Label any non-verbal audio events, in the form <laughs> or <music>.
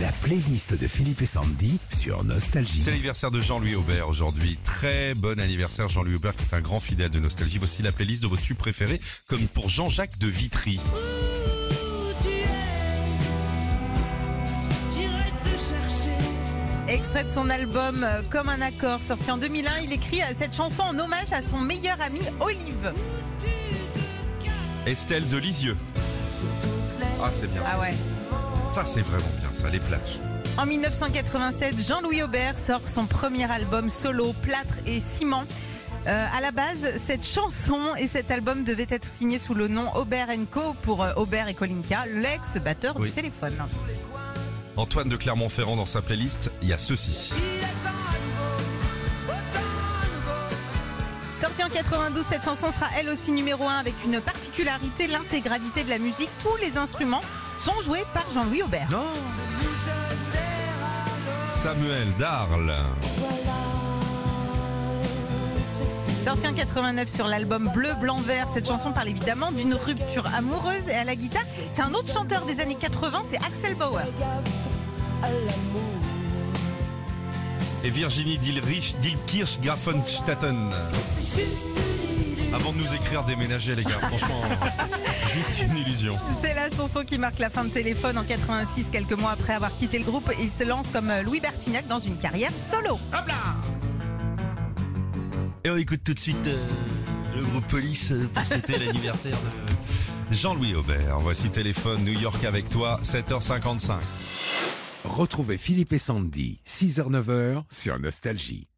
La playlist de Philippe et Sandy sur Nostalgie. C'est l'anniversaire de Jean-Louis Aubert aujourd'hui. Très bon anniversaire Jean-Louis Aubert qui est un grand fidèle de Nostalgie. Voici la playlist de vos tubes préférés comme pour Jean-Jacques de Vitry. Extrait de son album euh, Comme un accord, sorti en 2001, il écrit euh, cette chanson en hommage à son meilleur ami Olive. Estelle de Lisieux. Ah c'est bien. Ah ouais. Ça c'est vraiment bien ça, les plages. En 1987, Jean-Louis Aubert sort son premier album solo, Plâtre et Ciment. Euh, à la base, cette chanson et cet album devaient être signés sous le nom Aubert Co pour euh, Aubert et Kolinka, l'ex-batteur Oui. du téléphone. Antoine de Clermont-Ferrand dans sa playlist, il y a ceci. Sortie en 92, cette chanson sera elle aussi numéro 1 avec une particularité, l'intégralité de la musique, tous les instruments sont joués par Jean-Louis Aubert. Non Samuel d'Arles. Sortie en 89 sur l'album Bleu, Blanc, Vert, cette chanson parle évidemment d'une rupture amoureuse et à la guitare, c'est un autre chanteur des années 80, c'est Axel Bauer. Et Virginie Dilrich, Dilkirch-Grafenstatten. Avant de nous écrire déménager les gars, franchement, <laughs> juste une illusion. C'est la chanson qui marque la fin de Téléphone en 86, quelques mois après avoir quitté le groupe. Il se lance comme Louis Bertignac dans une carrière solo. Et on écoute tout de suite euh, le groupe Police euh, pour fêter <laughs> l'anniversaire de Jean-Louis Aubert. Voici Téléphone New York avec toi, 7h55. Retrouvez Philippe et Sandy, 6h-9h sur Nostalgie.